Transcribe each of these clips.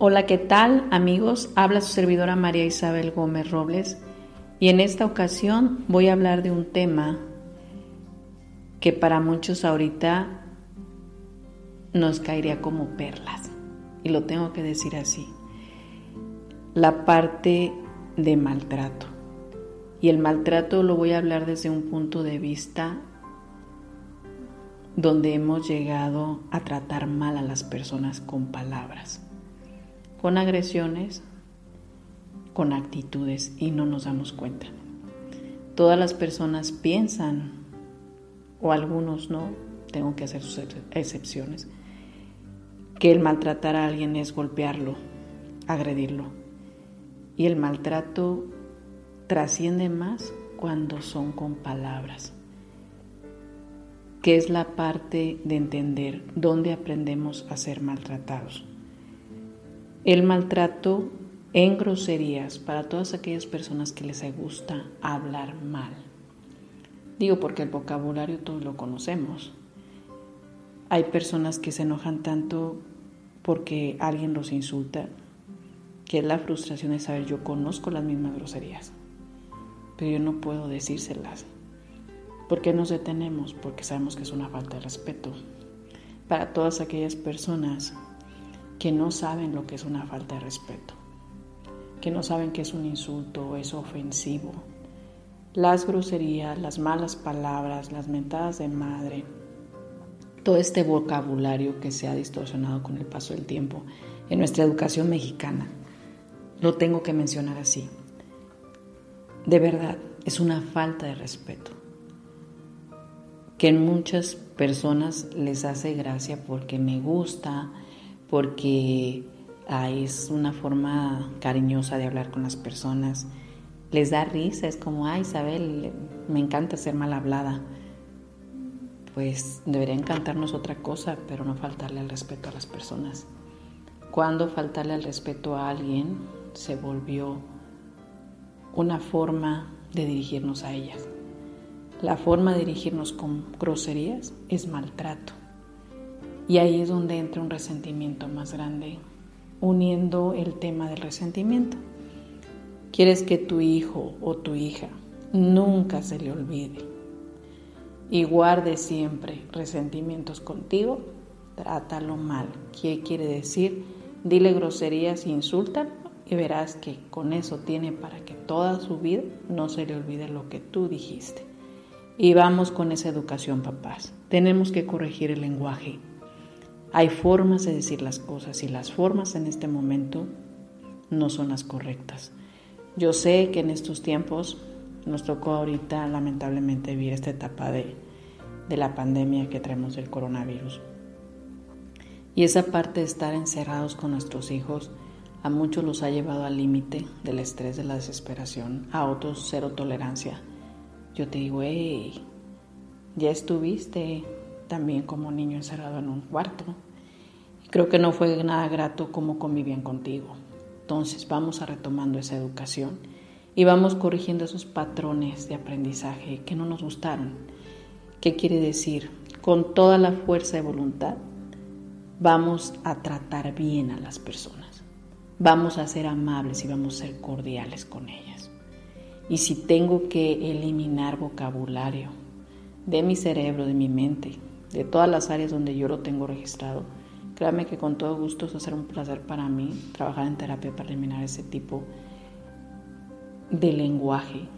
Hola, ¿qué tal amigos? Habla su servidora María Isabel Gómez Robles y en esta ocasión voy a hablar de un tema que para muchos ahorita nos caería como perlas y lo tengo que decir así. La parte de maltrato. Y el maltrato lo voy a hablar desde un punto de vista donde hemos llegado a tratar mal a las personas con palabras con agresiones, con actitudes y no nos damos cuenta. Todas las personas piensan, o algunos no, tengo que hacer sus excepciones, que el maltratar a alguien es golpearlo, agredirlo. Y el maltrato trasciende más cuando son con palabras, que es la parte de entender dónde aprendemos a ser maltratados el maltrato en groserías para todas aquellas personas que les gusta hablar mal. Digo porque el vocabulario todos lo conocemos. Hay personas que se enojan tanto porque alguien los insulta, que la frustración de saber yo conozco las mismas groserías, pero yo no puedo decírselas. ¿Por qué nos detenemos? Porque sabemos que es una falta de respeto. Para todas aquellas personas que no saben lo que es una falta de respeto, que no saben que es un insulto es ofensivo. Las groserías, las malas palabras, las mentadas de madre, todo este vocabulario que se ha distorsionado con el paso del tiempo en nuestra educación mexicana, lo tengo que mencionar así. De verdad, es una falta de respeto que en muchas personas les hace gracia porque me gusta, porque es una forma cariñosa de hablar con las personas. Les da risa, es como, ay Isabel, me encanta ser mal hablada. Pues debería encantarnos otra cosa, pero no faltarle al respeto a las personas. Cuando faltarle al respeto a alguien se volvió una forma de dirigirnos a ellas. La forma de dirigirnos con groserías es maltrato. Y ahí es donde entra un resentimiento más grande, uniendo el tema del resentimiento. Quieres que tu hijo o tu hija nunca se le olvide y guarde siempre resentimientos contigo, trátalo mal. ¿Qué quiere decir? Dile groserías insultan y verás que con eso tiene para que toda su vida no se le olvide lo que tú dijiste. Y vamos con esa educación, papás. Tenemos que corregir el lenguaje. Hay formas de decir las cosas y las formas en este momento no son las correctas. Yo sé que en estos tiempos nos tocó ahorita lamentablemente vivir esta etapa de, de la pandemia que traemos del coronavirus. Y esa parte de estar encerrados con nuestros hijos a muchos los ha llevado al límite del estrés, de la desesperación, a otros cero tolerancia. Yo te digo, hey, ya estuviste también como niño encerrado en un cuarto. Creo que no fue nada grato como convivían contigo. Entonces vamos a retomando esa educación y vamos corrigiendo esos patrones de aprendizaje que no nos gustaron. ¿Qué quiere decir? Con toda la fuerza de voluntad vamos a tratar bien a las personas. Vamos a ser amables y vamos a ser cordiales con ellas. Y si tengo que eliminar vocabulario de mi cerebro, de mi mente, de todas las áreas donde yo lo tengo registrado. Créame que con todo gusto es hacer un placer para mí trabajar en terapia para eliminar ese tipo de lenguaje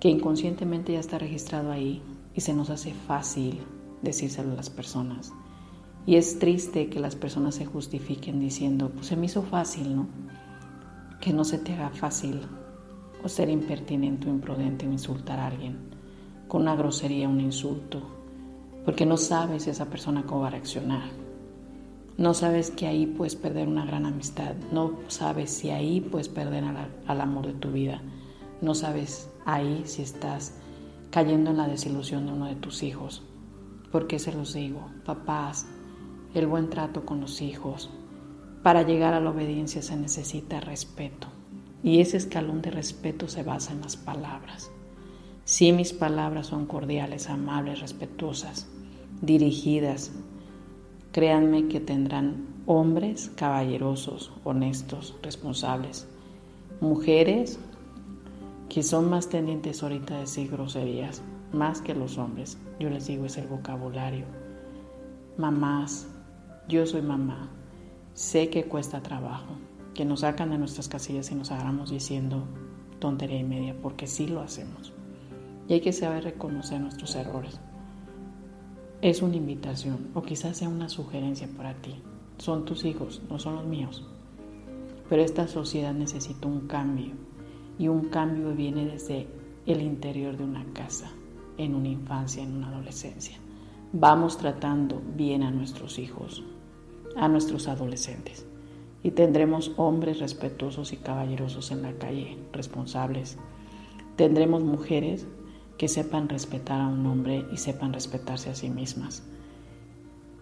que inconscientemente ya está registrado ahí y se nos hace fácil decírselo a las personas. Y es triste que las personas se justifiquen diciendo, pues se me hizo fácil, ¿no? Que no se te haga fácil o ser impertinente o imprudente o insultar a alguien con una grosería, un insulto, porque no sabes esa persona cómo va a reaccionar. No sabes que ahí puedes perder una gran amistad, no sabes si ahí puedes perder al, amor de tu vida, no sabes ahí si estás cayendo en la desilusión de uno de tus hijos. ¿Por qué se los digo? Papás, el buen trato con los hijos. Para llegar a la obediencia se necesita respeto. Y ese escalón de respeto se basa en las palabras. Si mis palabras son cordiales, amables, respetuosas, dirigidas, créanme que tendrán hombres caballerosos, honestos, responsables, mujeres que son más tendientes ahorita a decir groserías, más que los hombres. Yo les digo, es el vocabulario. Mamás, yo soy mamá, sé que cuesta trabajo, que nos sacan de nuestras casillas y nos agarramos diciendo tontería y media, porque sí lo hacemos. Y hay que saber reconocer nuestros errores. Es una invitación o quizás sea una sugerencia para ti. Son tus hijos, no son los míos. Pero esta sociedad necesita un cambio y un cambio viene desde el interior de una casa, en una infancia, en una adolescencia. Vamos tratando bien a nuestros hijos, a nuestros adolescentes y tendremos hombres respetuosos y caballerosos en la calle, responsables. Tendremos mujeres que sepan respetar a un hombre y sepan respetarse a sí mismas.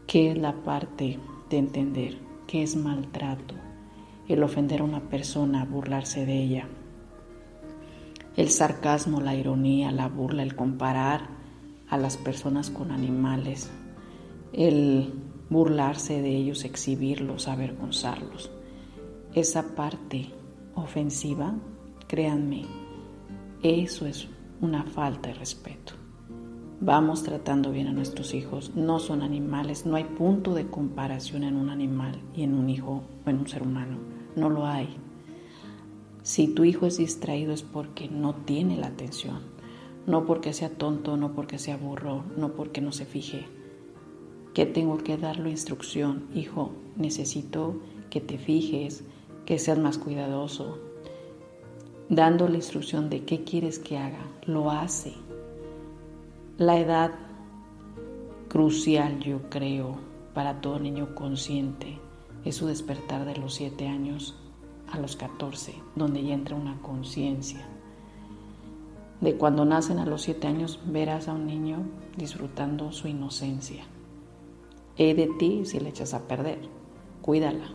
¿Qué es la parte de entender qué es maltrato? El ofender a una persona, burlarse de ella. El sarcasmo, la ironía, la burla, el comparar a las personas con animales. El burlarse de ellos, exhibirlos, avergonzarlos. Esa parte ofensiva, créanme, eso es una falta de respeto. Vamos tratando bien a nuestros hijos, no son animales, no hay punto de comparación en un animal y en un hijo o en un ser humano, no lo hay. Si tu hijo es distraído es porque no tiene la atención, no porque sea tonto, no porque sea burro, no porque no se fije que tengo que darle instrucción, hijo, necesito que te fijes, que seas más cuidadoso, dando la instrucción de qué quieres que haga, lo hace. La edad crucial, yo creo, para todo niño consciente es su despertar de los 7 años a los 14, donde ya entra una conciencia. De cuando nacen a los 7 años verás a un niño disfrutando su inocencia He de ti si le echas a perder. Cuídala.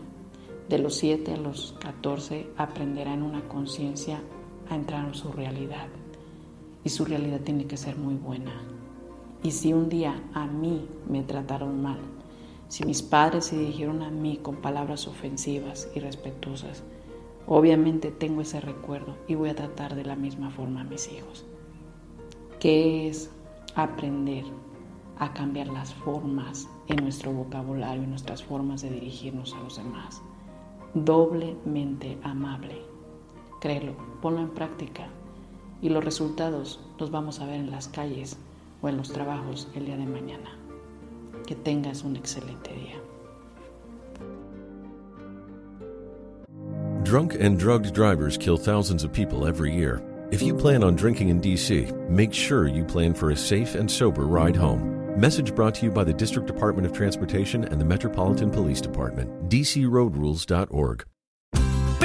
De los 7 a los 14 aprenderá en una conciencia a entrar en su realidad. Y su realidad tiene que ser muy buena. Y si un día a mí me trataron mal, si mis padres se dirigieron a mí con palabras ofensivas y respetuosas, obviamente tengo ese recuerdo y voy a tratar de la misma forma a mis hijos. ¿Qué es aprender a cambiar las formas en nuestro vocabulario, en nuestras formas de dirigirnos a los demás. Doblemente amable. Créelo, ponlo en práctica y los resultados los vamos a ver en las calles o en los trabajos el día de mañana. Que tengas un excelente día. Drunk and drugged drivers kill thousands of people every year. If you plan on drinking in DC, make sure you plan for a safe and sober ride home. Message brought to you by the District Department of Transportation and the Metropolitan Police Department, dcroadrules.org.